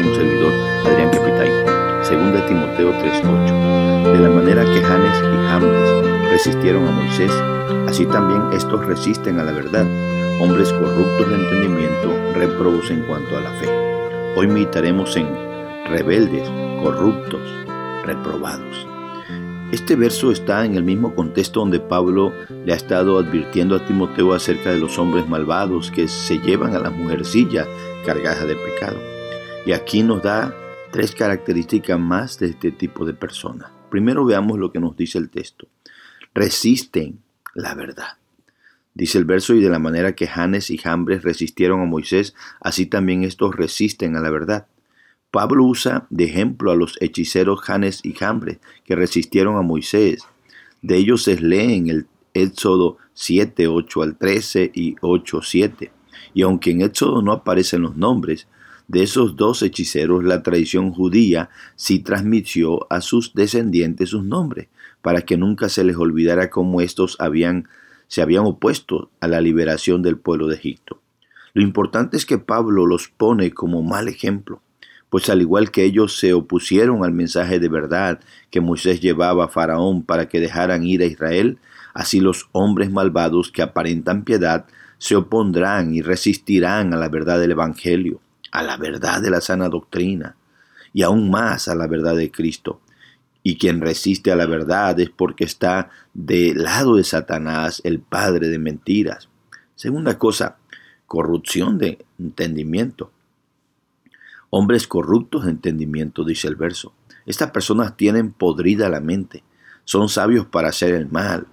de un servidor, Adrián Capitán. Segunda Timoteo 3.8. De la manera que Janes y Jambres resistieron a Moisés, así también estos resisten a la verdad, hombres corruptos de entendimiento, reprobos en cuanto a la fe. Hoy meditaremos en rebeldes, corruptos, reprobados. Este verso está en el mismo contexto donde Pablo le ha estado advirtiendo a Timoteo acerca de los hombres malvados que se llevan a la mujercilla cargada de pecado. Y aquí nos da tres características más de este tipo de personas. Primero veamos lo que nos dice el texto. Resisten la verdad. Dice el verso, y de la manera que Janes y Jambres resistieron a Moisés, así también estos resisten a la verdad. Pablo usa de ejemplo a los hechiceros Janes y Jambres que resistieron a Moisés. De ellos se lee en el Éxodo 7, 8 al 13 y 8, 7. Y aunque en Éxodo no aparecen los nombres, de esos dos hechiceros la tradición judía sí transmitió a sus descendientes sus nombres, para que nunca se les olvidara cómo estos se habían opuesto a la liberación del pueblo de Egipto. Lo importante es que Pablo los pone como mal ejemplo pues al igual que ellos se opusieron al mensaje de verdad que Moisés llevaba a Faraón para que dejaran ir a Israel, así los hombres malvados que aparentan piedad se opondrán y resistirán a la verdad del Evangelio, a la verdad de la sana doctrina y aún más a la verdad de Cristo. Y quien resiste a la verdad es porque está del lado de Satanás, el padre de mentiras. Segunda cosa, corrupción de entendimiento. Hombres corruptos de entendimiento, dice el verso. Estas personas tienen podrida la mente, son sabios para hacer el mal.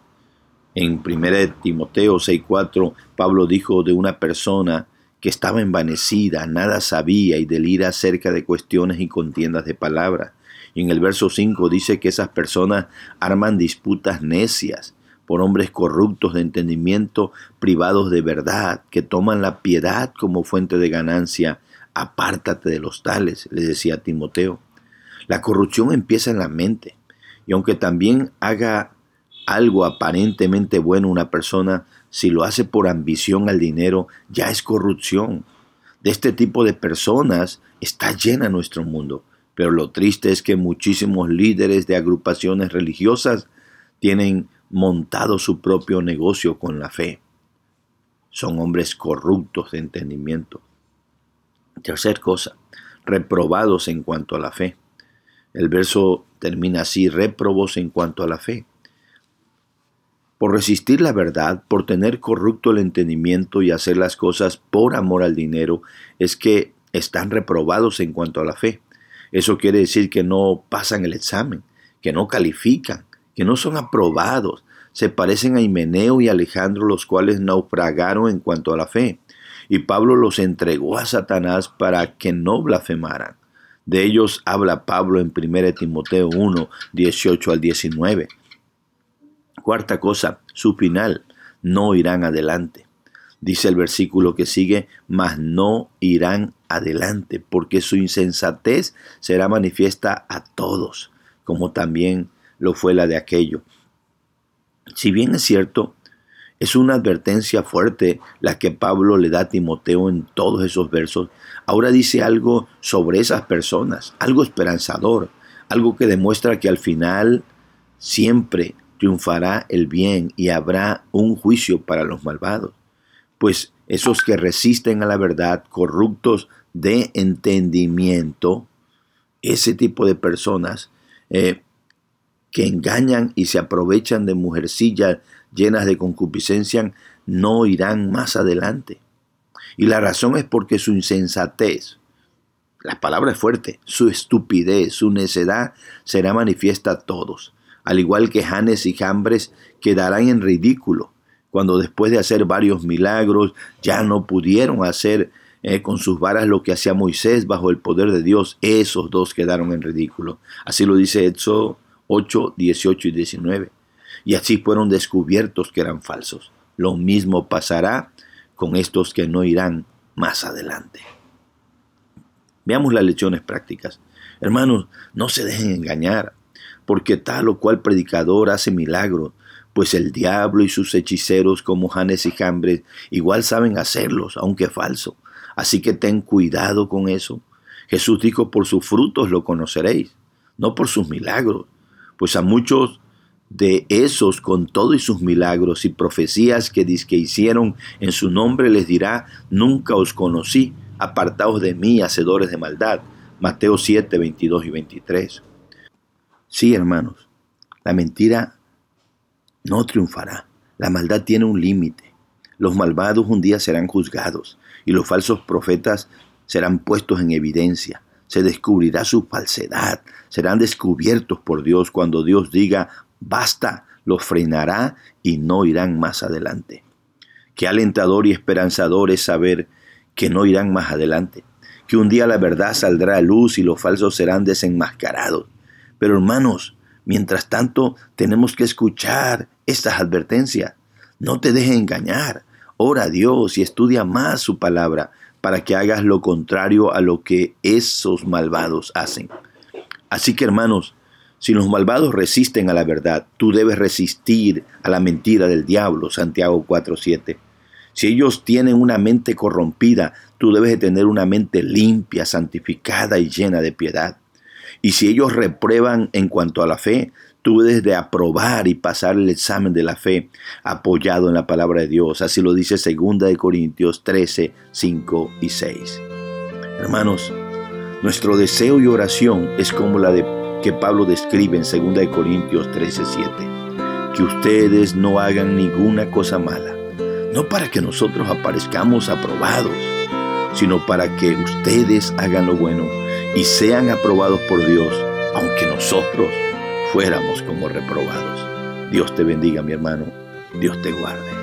En 1 Timoteo 6:4, Pablo dijo de una persona que estaba envanecida, nada sabía y delira acerca de cuestiones y contiendas de palabras. Y en el verso 5 dice que esas personas arman disputas necias por hombres corruptos de entendimiento, privados de verdad, que toman la piedad como fuente de ganancia apártate de los tales, le decía Timoteo. La corrupción empieza en la mente, y aunque también haga algo aparentemente bueno una persona, si lo hace por ambición al dinero, ya es corrupción. De este tipo de personas está llena nuestro mundo, pero lo triste es que muchísimos líderes de agrupaciones religiosas tienen montado su propio negocio con la fe. Son hombres corruptos de entendimiento. Tercer cosa, reprobados en cuanto a la fe. El verso termina así, reprobos en cuanto a la fe. Por resistir la verdad, por tener corrupto el entendimiento y hacer las cosas por amor al dinero, es que están reprobados en cuanto a la fe. Eso quiere decir que no pasan el examen, que no califican, que no son aprobados. Se parecen a Himeneo y Alejandro, los cuales naufragaron en cuanto a la fe y Pablo los entregó a Satanás para que no blasfemaran. De ellos habla Pablo en 1 Timoteo 1, 18 al 19. Cuarta cosa, su final, no irán adelante. Dice el versículo que sigue, mas no irán adelante, porque su insensatez será manifiesta a todos, como también lo fue la de aquello. Si bien es cierto, es una advertencia fuerte la que Pablo le da a Timoteo en todos esos versos. Ahora dice algo sobre esas personas, algo esperanzador, algo que demuestra que al final siempre triunfará el bien y habrá un juicio para los malvados. Pues esos que resisten a la verdad, corruptos de entendimiento, ese tipo de personas eh, que engañan y se aprovechan de mujercillas llenas de concupiscencia no irán más adelante. Y la razón es porque su insensatez, la palabra es fuerte, su estupidez, su necedad será manifiesta a todos, al igual que Janes y Jambres quedarán en ridículo cuando después de hacer varios milagros ya no pudieron hacer eh, con sus varas lo que hacía Moisés bajo el poder de Dios, esos dos quedaron en ridículo. Así lo dice Éxodo 8, 18 y 19 y así fueron descubiertos que eran falsos. Lo mismo pasará con estos que no irán más adelante. Veamos las lecciones prácticas. Hermanos, no se dejen engañar, porque tal o cual predicador hace milagros, pues el diablo y sus hechiceros como Janes y Jambres igual saben hacerlos, aunque falso. Así que ten cuidado con eso. Jesús dijo, por sus frutos lo conoceréis, no por sus milagros, pues a muchos de esos con todo y sus milagros y profecías que, que hicieron en su nombre les dirá, nunca os conocí, apartaos de mí, hacedores de maldad. Mateo 7, 22 y 23. Sí, hermanos, la mentira no triunfará. La maldad tiene un límite. Los malvados un día serán juzgados y los falsos profetas serán puestos en evidencia. Se descubrirá su falsedad. Serán descubiertos por Dios cuando Dios diga, basta, los frenará y no irán más adelante. Qué alentador y esperanzador es saber que no irán más adelante, que un día la verdad saldrá a luz y los falsos serán desenmascarados. Pero hermanos, mientras tanto tenemos que escuchar estas advertencias. No te dejes engañar. Ora a Dios y estudia más su palabra para que hagas lo contrario a lo que esos malvados hacen. Así que hermanos, si los malvados resisten a la verdad, tú debes resistir a la mentira del diablo, Santiago 4:7. Si ellos tienen una mente corrompida, tú debes de tener una mente limpia, santificada y llena de piedad. Y si ellos reprueban en cuanto a la fe, tú debes de aprobar y pasar el examen de la fe apoyado en la palabra de Dios. Así lo dice 2 de Corintios 13, 5 y 6. Hermanos, nuestro deseo y oración es como la de que Pablo describe en 2 de Corintios 13, 7. Que ustedes no hagan ninguna cosa mala, no para que nosotros aparezcamos aprobados, sino para que ustedes hagan lo bueno y sean aprobados por Dios, aunque nosotros fuéramos como reprobados. Dios te bendiga, mi hermano. Dios te guarde.